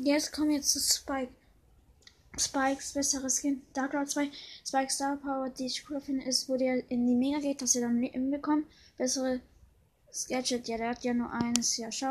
Jetzt kommen wir zu Spike. Spikes besseres Skin. Dark Lord 2. Spike Star Power, die ich cooler finde, ist, wo der in die Mega geht, dass er dann Leben bekommt. Bessere Gadget, ja, der hat ja nur eines. Ja, schau.